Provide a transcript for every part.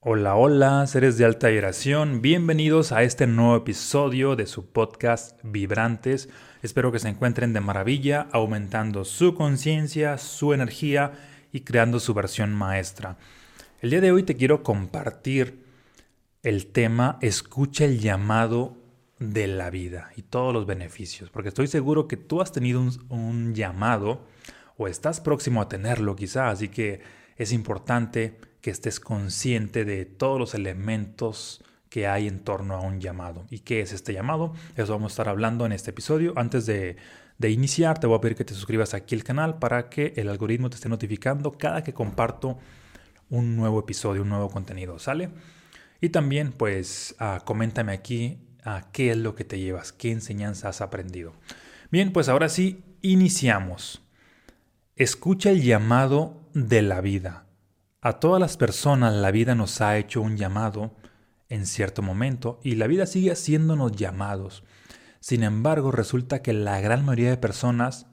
Hola, hola, seres de alta vibración, bienvenidos a este nuevo episodio de su podcast Vibrantes. Espero que se encuentren de maravilla, aumentando su conciencia, su energía y creando su versión maestra. El día de hoy te quiero compartir el tema Escucha el llamado de la vida y todos los beneficios, porque estoy seguro que tú has tenido un, llamado o estás próximo a tenerlo quizá, así que es importante que estés consciente de todos los elementos que hay en torno a un llamado. ¿Y qué es este llamado? Eso vamos a estar hablando en este episodio. Antes de, de iniciar, te voy a pedir que te suscribas aquí al canal para que el algoritmo te esté notificando cada que comparto un nuevo episodio, un nuevo contenido, ¿sale? Y también, pues, uh, coméntame aquí uh, qué es lo que te llevas, qué enseñanza has aprendido. Bien, pues ahora sí, iniciamos. Escucha el llamado de la vida. A todas las personas la vida nos ha hecho un llamado en cierto momento y la vida sigue haciéndonos llamados. Sin embargo, resulta que la gran mayoría de personas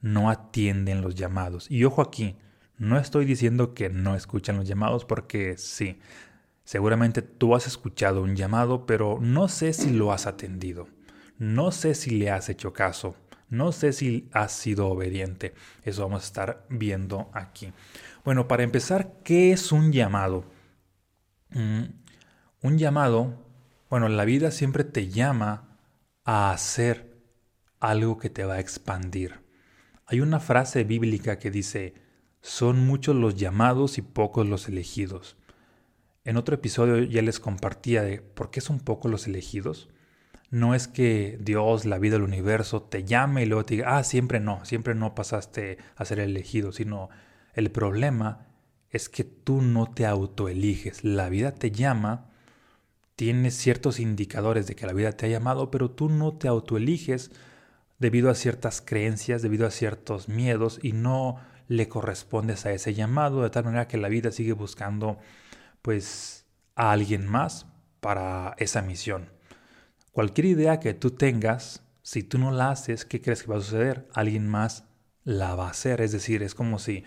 no atienden los llamados. Y ojo aquí, no estoy diciendo que no escuchan los llamados porque sí, seguramente tú has escuchado un llamado, pero no sé si lo has atendido. No sé si le has hecho caso. No sé si has sido obediente. Eso vamos a estar viendo aquí. Bueno, para empezar, ¿qué es un llamado? Mm, un llamado, bueno, la vida siempre te llama a hacer algo que te va a expandir. Hay una frase bíblica que dice, son muchos los llamados y pocos los elegidos. En otro episodio ya les compartía de por qué son pocos los elegidos. No es que Dios, la vida, el universo te llame y luego te diga, ah, siempre no, siempre no pasaste a ser elegido, sino el problema es que tú no te autoeliges. La vida te llama, tienes ciertos indicadores de que la vida te ha llamado, pero tú no te autoeliges debido a ciertas creencias, debido a ciertos miedos y no le correspondes a ese llamado, de tal manera que la vida sigue buscando pues a alguien más para esa misión. Cualquier idea que tú tengas, si tú no la haces, ¿qué crees que va a suceder? Alguien más la va a hacer, es decir, es como si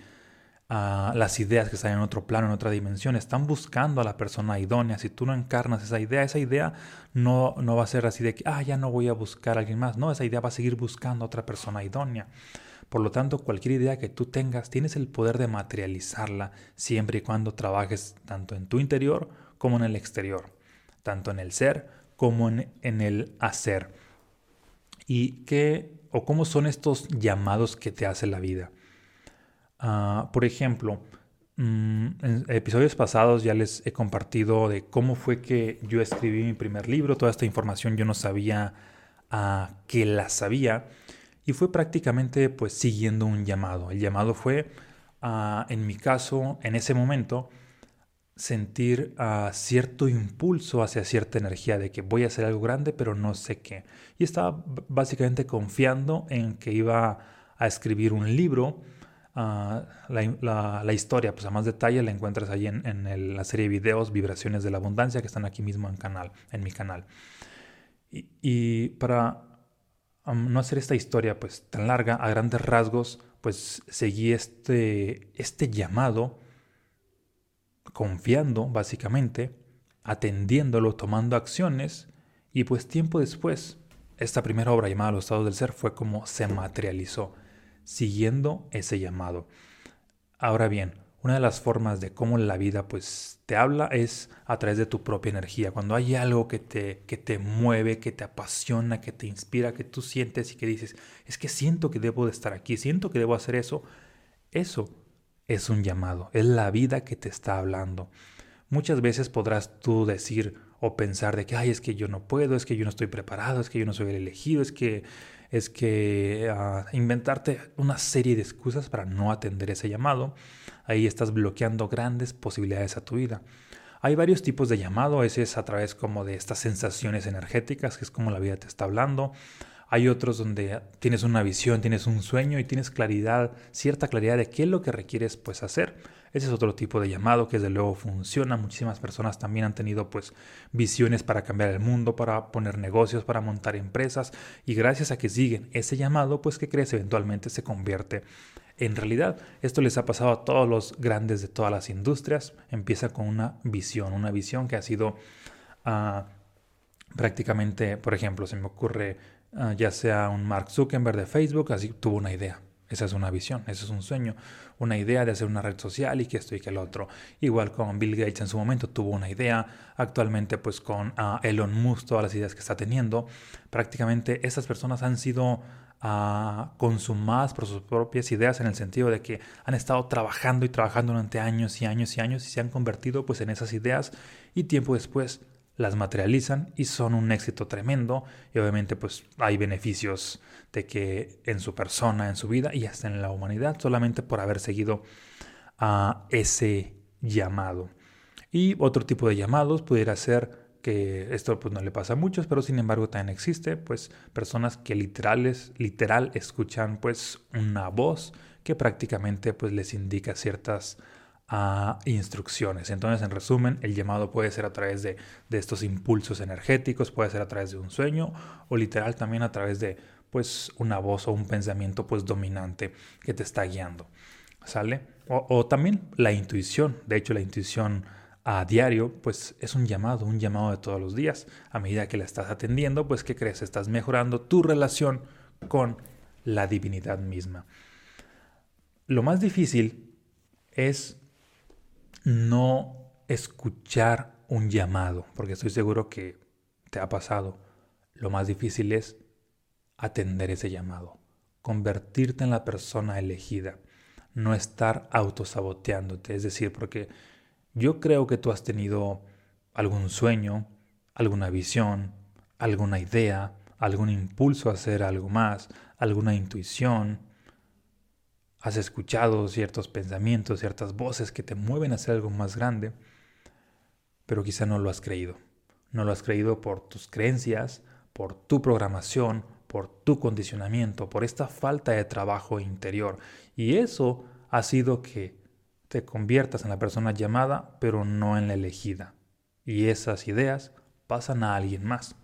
las ideas que están en otro plano, en otra dimensión, están buscando a la persona idónea. Si tú no encarnas esa idea, esa idea no, no va a ser así de que, ah, ya no voy a buscar a alguien más. No, esa idea va a seguir buscando a otra persona idónea. Por lo tanto, cualquier idea que tú tengas, tienes el poder de materializarla siempre y cuando trabajes tanto en tu interior como en el exterior, tanto en el ser como en, en el hacer. ¿Y qué o cómo son estos llamados que te hace la vida? Uh, por ejemplo, mm, en episodios pasados ya les he compartido de cómo fue que yo escribí mi primer libro. Toda esta información yo no sabía uh, que la sabía. Y fue prácticamente pues siguiendo un llamado. El llamado fue, uh, en mi caso, en ese momento, sentir cierto impulso hacia cierta energía de que voy a hacer algo grande, pero no sé qué. Y estaba básicamente confiando en que iba a escribir un libro Ah, la, historia, pues a más detalle la encuentras ahí en, la serie de videos Vibraciones de la Abundancia que están aquí mismo en, canal, en mi canal. Y, para no hacer esta historia pues tan larga, a grandes rasgos, pues seguí este, este llamado confiando básicamente, atendiéndolo, tomando acciones y pues tiempo después, esta primera obra llamada Los estados del ser fue como se materializó siguiendo ese llamado. Ahora bien, una de las formas de cómo la vida pues te habla es a través de tu propia energía. Cuando hay algo que te, que te mueve, que te apasiona, que te inspira, que tú sientes y que dices, es que siento que debo de estar aquí, siento que debo hacer eso, eso es un llamado, es la vida que te está hablando. Muchas veces podrás tú decir o pensar de que, ay, es que yo no puedo, es que yo no estoy preparado, es que yo no soy el elegido, es que es que ah, inventarte una serie de excusas para no atender ese llamado. Ahí estás bloqueando grandes posibilidades a tu vida. Hay varios tipos de llamado, ese es a través como de estas sensaciones energéticas, que es como la vida te está hablando. Hay otros donde tienes una visión, tienes un sueño y tienes claridad, cierta claridad de qué es lo que requieres pues hacer. Ese es otro tipo de llamado que desde luego funciona. Muchísimas personas también han tenido pues visiones para cambiar el mundo, para poner negocios, para montar empresas y gracias a que siguen ese llamado pues que crees eventualmente se convierte En realidad, esto les ha pasado a todos los grandes de todas las industrias. Empieza con una visión, una visión que ha sido ah, prácticamente, por ejemplo, se me ocurre ah, ya sea un Mark Zuckerberg de Facebook, así tuvo una idea. Esa es una visión, ese es un sueño, una idea de hacer una red social y que esto y que el otro. Igual con Bill Gates en su momento tuvo una idea, actualmente pues con ah, Elon Musk, todas las ideas que está teniendo, prácticamente estas personas han sido uh, consumadas por sus propias ideas en el sentido de que han estado trabajando y trabajando durante años y años y años y se han convertido pues en esas ideas y tiempo después las materializan y son un éxito tremendo y obviamente pues hay beneficios de que en su persona, en su vida y hasta en la humanidad solamente por haber seguido a ese llamado. Y otro tipo de llamados pudiera ser que esto pues no le pasa a muchos, pero sin embargo también existe pues personas que literales, literal escuchan pues una voz que prácticamente pues les indica ciertas a instrucciones. Entonces, en resumen, el llamado puede ser a través de, de, estos impulsos energéticos, puede ser a través de un sueño o literal también a través de pues una voz o un pensamiento pues dominante que te está guiando. ¿Sale? O, o también la intuición. De hecho, la intuición a diario, pues es un llamado, un llamado de todos los días. A medida que la estás atendiendo, pues ¿qué crees? Estás mejorando tu relación con la divinidad misma. Lo más difícil es no escuchar un llamado, porque estoy seguro que te ha pasado. Lo más difícil es atender ese llamado, convertirte en la persona elegida, no estar autosaboteándote, es decir, porque yo creo que tú has tenido algún sueño, alguna visión, alguna idea, algún impulso a hacer algo más, alguna intuición, has escuchado ciertos pensamientos, ciertas voces que te mueven a hacer algo más grande, pero quizá no lo has creído. No lo has creído por tus creencias, por tu programación, por tu condicionamiento, por esta falta de trabajo interior. Y eso ha sido que te conviertas en la persona llamada, pero no en la elegida. Y esas ideas pasan a alguien más.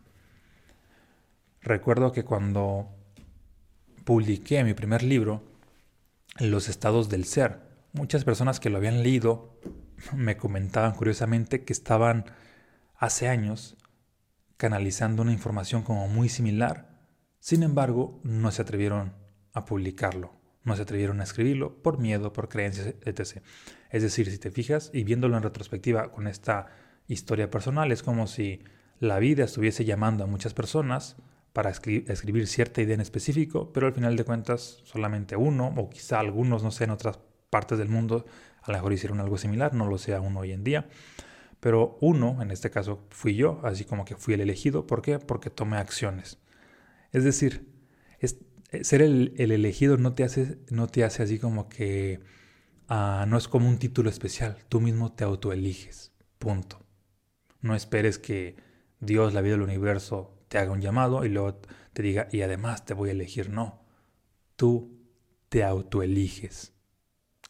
Recuerdo que cuando publiqué mi primer libro, los estados del ser. Muchas personas que lo habían leído me comentaban curiosamente que estaban hace años canalizando una información como muy similar. Sin embargo, no se atrevieron a publicarlo, no se atrevieron a escribirlo por miedo, por creencias, etc. Es decir, si te fijas y viéndolo en retrospectiva con esta historia personal, es como si la vida estuviese llamando a muchas personas para escribir cierta idea en específico, pero al final de cuentas solamente uno, o quizá algunos, no sé, en otras partes del mundo, a lo mejor hicieron algo similar, no lo sé aún hoy en día. Pero uno, en este caso fui yo, así como que fui el elegido. ¿Por qué? Porque tomé acciones. Es decir, ser el, elegido no te, hace, no te hace así como que ah, no es como un título especial. Tú mismo te autoeliges. Punto. No esperes que Dios, la vida del universo, te haga un llamado y luego te diga, y además te voy a elegir. No, tú te autoeliges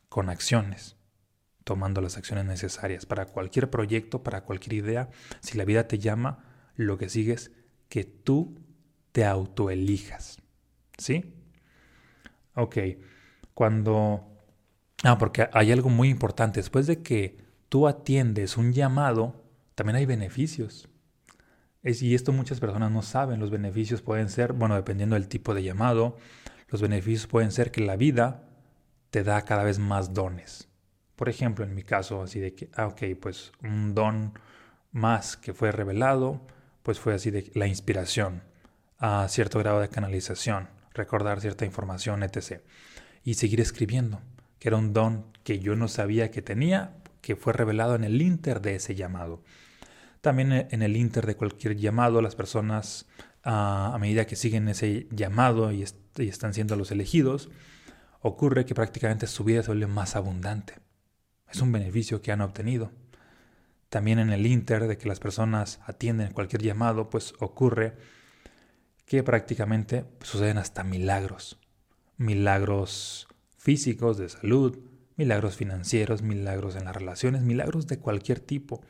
con acciones, tomando las acciones necesarias para cualquier proyecto, para cualquier idea. Si la vida te llama, lo que sigue es que tú te autoelijas. ¿Sí? Ok, cuando... Ah, porque hay algo muy importante. Después de que tú atiendes un llamado, también hay beneficios y esto muchas personas no saben. Los beneficios pueden ser, bueno, dependiendo del tipo de llamado, los beneficios pueden ser que la vida te da cada vez más dones. Por ejemplo, en mi caso, así de que, ah, ok, pues un don más que fue revelado, pues fue así de la inspiración, a cierto grado de canalización, recordar cierta información, etc. Y seguir escribiendo, que era un don que yo no sabía que tenía, que fue revelado en el inter de ese llamado. También e, en el inter de cualquier llamado, las personas a medida que siguen ese llamado y, están siendo los elegidos, ocurre que prácticamente su vida se vuelve más abundante. Es un beneficio que han obtenido. También en el inter de que las personas atienden cualquier llamado, pues ocurre que prácticamente suceden hasta milagros. Milagros físicos, de salud, milagros financieros, milagros en las relaciones, milagros de cualquier tipo.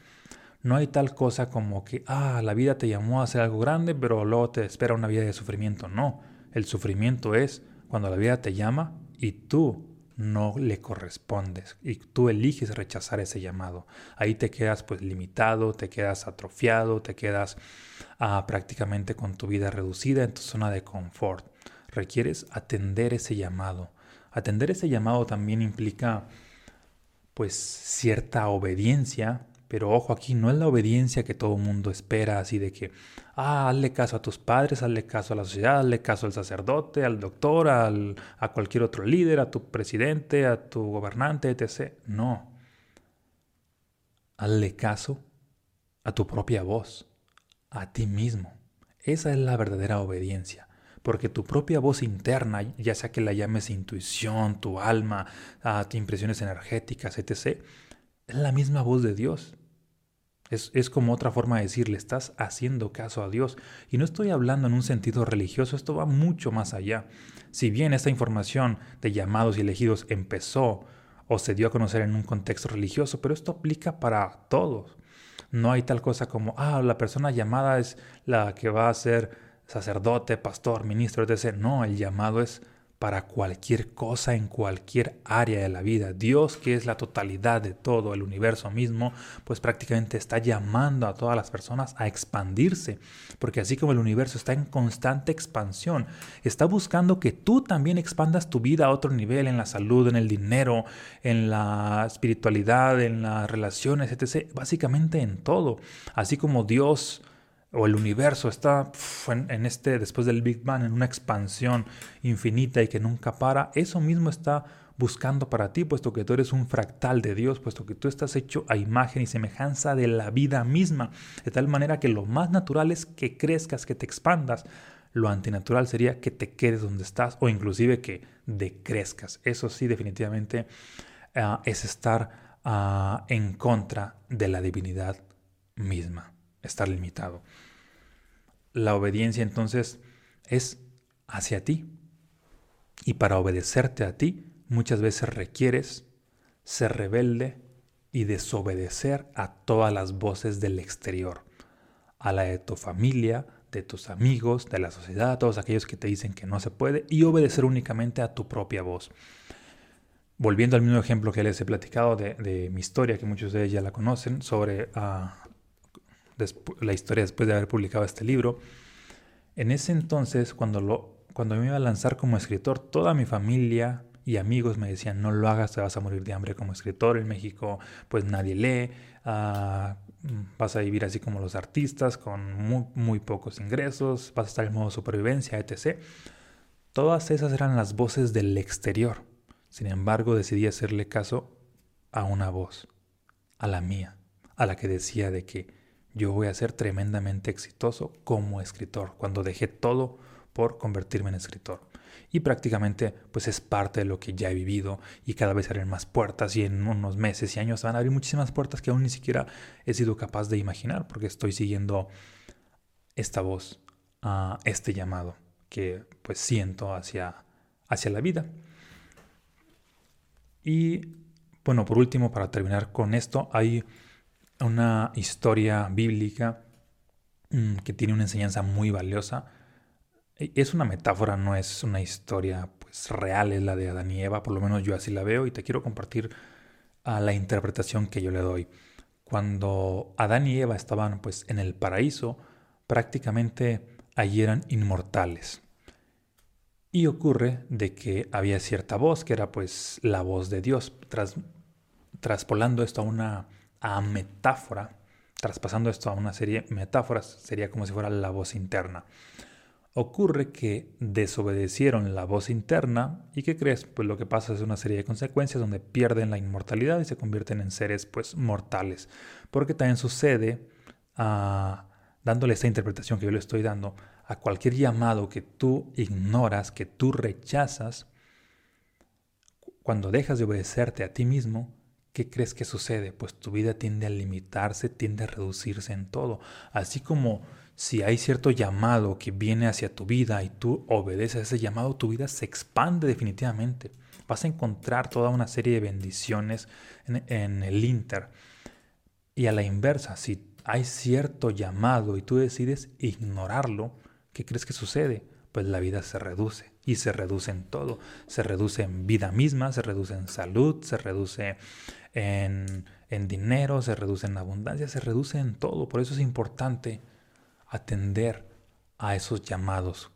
No hay tal cosa como que, ah, la vida te llamó a hacer algo grande, pero luego te espera una vida de sufrimiento. No, el sufrimiento es cuando la vida te llama y tú no le correspondes y tú eliges rechazar ese llamado. Ahí te quedas pues limitado, te quedas atrofiado, te quedas ah, prácticamente con tu vida reducida en tu zona de confort. Requieres atender ese llamado. Atender ese llamado también implica pues cierta obediencia pero ojo aquí, no es la obediencia que todo mundo espera, así de que, ah, hazle caso a tus padres, hazle caso a la sociedad, hazle caso al sacerdote, al doctor, al, a cualquier otro líder, a tu presidente, a tu gobernante, etc. No. Hazle caso a tu propia voz, a ti mismo. Esa es la verdadera obediencia. Porque tu propia voz interna, ya sea que la llames intuición, tu alma, a ah, impresiones energéticas, etc., es la misma voz de Dios. Es, es, como otra forma de decirle, estás haciendo caso a Dios. Y no estoy hablando en un sentido religioso, esto va mucho más allá. Si bien esta información de llamados y elegidos empezó o se dio a conocer en un contexto religioso, pero esto aplica para todos. No hay tal cosa como, ah, la persona llamada es la que va a ser sacerdote, pastor, ministro, etc. No, el llamado es para cualquier cosa en cualquier área de la vida. Dios, que es la totalidad de todo el universo mismo, pues prácticamente está llamando a todas las personas a expandirse, porque así como el universo está en constante expansión, está buscando que tú también expandas tu vida a otro nivel en la salud, en el dinero, en la espiritualidad, en las relaciones, etc. Básicamente en todo. Así como Dios o el universo está en, este, después del Big Bang, en una expansión infinita y que nunca para, eso mismo está buscando para ti, puesto que tú eres un fractal de Dios, puesto que tú estás hecho a imagen y semejanza de la vida misma, de tal manera que lo más natural es que crezcas, que te expandas. Lo antinatural sería que te quedes donde estás o inclusive que decrezcas. Eso sí, definitivamente ah, es estar ah, en contra de la divinidad misma estar limitado. La obediencia entonces es hacia ti. Y para obedecerte a ti, muchas veces requieres ser rebelde y desobedecer a todas las voces del exterior, a la de tu familia, de tus amigos, de la sociedad, a todos aquellos que te dicen que no se puede, y obedecer únicamente a tu propia voz. Volviendo al mismo ejemplo que les he platicado de, mi historia, que muchos de ellos ya la conocen, sobre ah, la historia después de haber publicado este libro. En ese entonces, cuando, cuando me iba a lanzar como escritor, toda mi familia y amigos me decían, no lo hagas, te vas a morir de hambre como escritor. En México, pues nadie lee, ah, vas a vivir así como los artistas, con muy, muy pocos ingresos, vas a estar en modo supervivencia, etc. Todas esas eran las voces del exterior. Sin embargo, decidí hacerle caso a una voz, a la mía, a la que decía de que yo voy a ser tremendamente exitoso como escritor, cuando dejé todo por convertirme en escritor. Y prácticamente pues es parte de lo que ya he vivido y cada vez abren más puertas y en unos meses y años van a abrir muchísimas puertas que aún ni siquiera he sido capaz de imaginar porque estoy siguiendo esta voz, a este llamado que pues siento hacia, hacia la vida. Y bueno, por último, para terminar con esto, hay una historia bíblica mm, que tiene una enseñanza muy valiosa. E, es una metáfora, no es una historia pues real, es la de Adán y Eva, por lo menos yo así la veo y te quiero compartir a la interpretación que yo le doy. Cuando Adán y Eva estaban pues en el paraíso, prácticamente allí eran inmortales. Y ocurre de que había cierta voz que era pues la voz de Dios, tras, traspolando esto a una a metáfora, traspasando esto a una serie de metáforas, sería como si fuera la voz interna. Ocurre que desobedecieron la voz interna y ¿qué crees? Pues lo que pasa es una serie de consecuencias donde pierden la inmortalidad y se convierten en seres pues mortales. Porque también sucede, ah, dándole esta interpretación que yo le estoy dando, a cualquier llamado que tú ignoras, que tú rechazas, cuando dejas de obedecerte a ti mismo, ¿qué crees que sucede? Pues tu vida tiende a limitarse, tiende a reducirse en todo. Así como si hay cierto llamado que viene hacia tu vida y tú obedeces a ese llamado, tu vida se expande definitivamente. Vas a encontrar toda una serie de bendiciones en, el Inter. Y a la inversa, si hay cierto llamado y tú decides ignorarlo, ¿qué crees que sucede? Pues la vida se reduce y se reduce en todo. Se reduce en vida misma, se reduce en salud, se reduce en, en dinero, se reduce en abundancia, se reduce en todo. Por eso es importante atender a esos llamados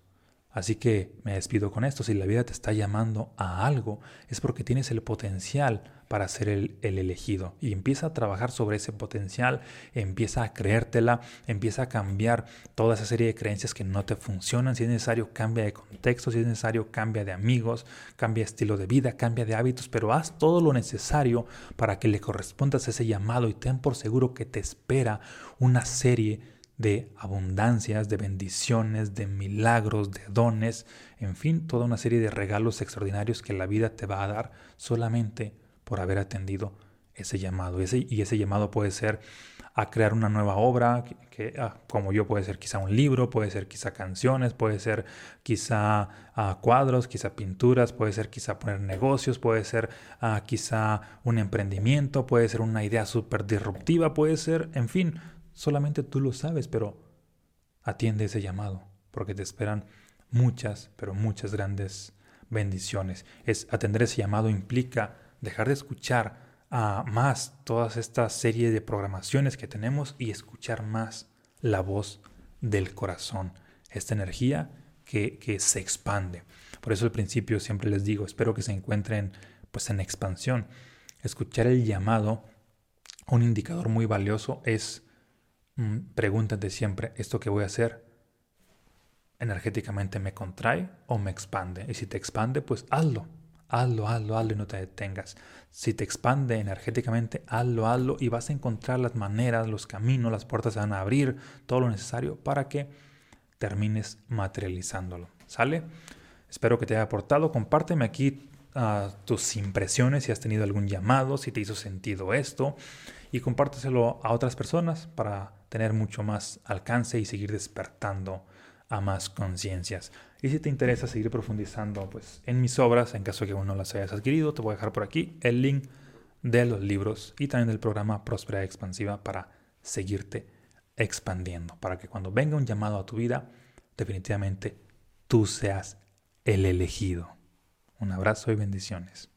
Así que me despido con esto. Si la vida te está llamando a algo, es porque tienes el potencial para ser el, elegido. Y empieza a trabajar sobre ese potencial, empieza a creértela, empieza a cambiar toda esa serie de creencias que no te funcionan. Si es necesario, cambia de contexto, si es necesario, cambia de amigos, cambia de estilo de vida, cambia de hábitos, pero haz todo lo necesario para que le correspondas ese llamado y ten por seguro que te espera una serie de abundancias, de bendiciones, de milagros, de dones, en fin, toda una serie de regalos extraordinarios que la vida te va a dar solamente por haber atendido ese llamado. Ese, y ese llamado puede ser a crear una nueva obra, que, ah, como yo puede ser quizá un libro, puede ser quizá canciones, puede ser quizá ah, cuadros, quizá pinturas, puede ser quizá poner negocios, puede ser ah, quizá un emprendimiento, puede ser una idea súper disruptiva, puede ser, en fin, Solamente tú lo sabes, pero atiende ese llamado, porque te esperan muchas, pero muchas grandes bendiciones. Es atender ese llamado implica dejar de escuchar a más todas esta serie de programaciones que tenemos y escuchar más la voz del corazón, esta energía que, que se expande. Por eso al principio siempre les digo, espero que se encuentren pues en expansión. Escuchar el llamado, un indicador muy valioso es pregúntate siempre, ¿esto que voy a hacer energéticamente me contrae o me expande? Y si te expande, pues hazlo. Hazlo, hazlo, hazlo y no te detengas. Si te expande energéticamente, hazlo, hazlo y vas a encontrar las maneras, los caminos, las puertas se van a abrir, todo lo necesario para que termines materializándolo. ¿Sale? Espero que te haya aportado. Compárteme aquí ah, tus impresiones, si has tenido algún llamado, si te hizo sentido esto y compárteselo a otras personas para tener mucho más alcance y seguir despertando a más conciencias. Y si te interesa seguir profundizando pues, en mis obras, en caso de que aún no las hayas adquirido, te voy a dejar por aquí el link de los libros y también del programa Próspera Expansiva para seguirte expandiendo, para que cuando venga un llamado a tu vida, definitivamente tú seas el elegido. Un abrazo y bendiciones.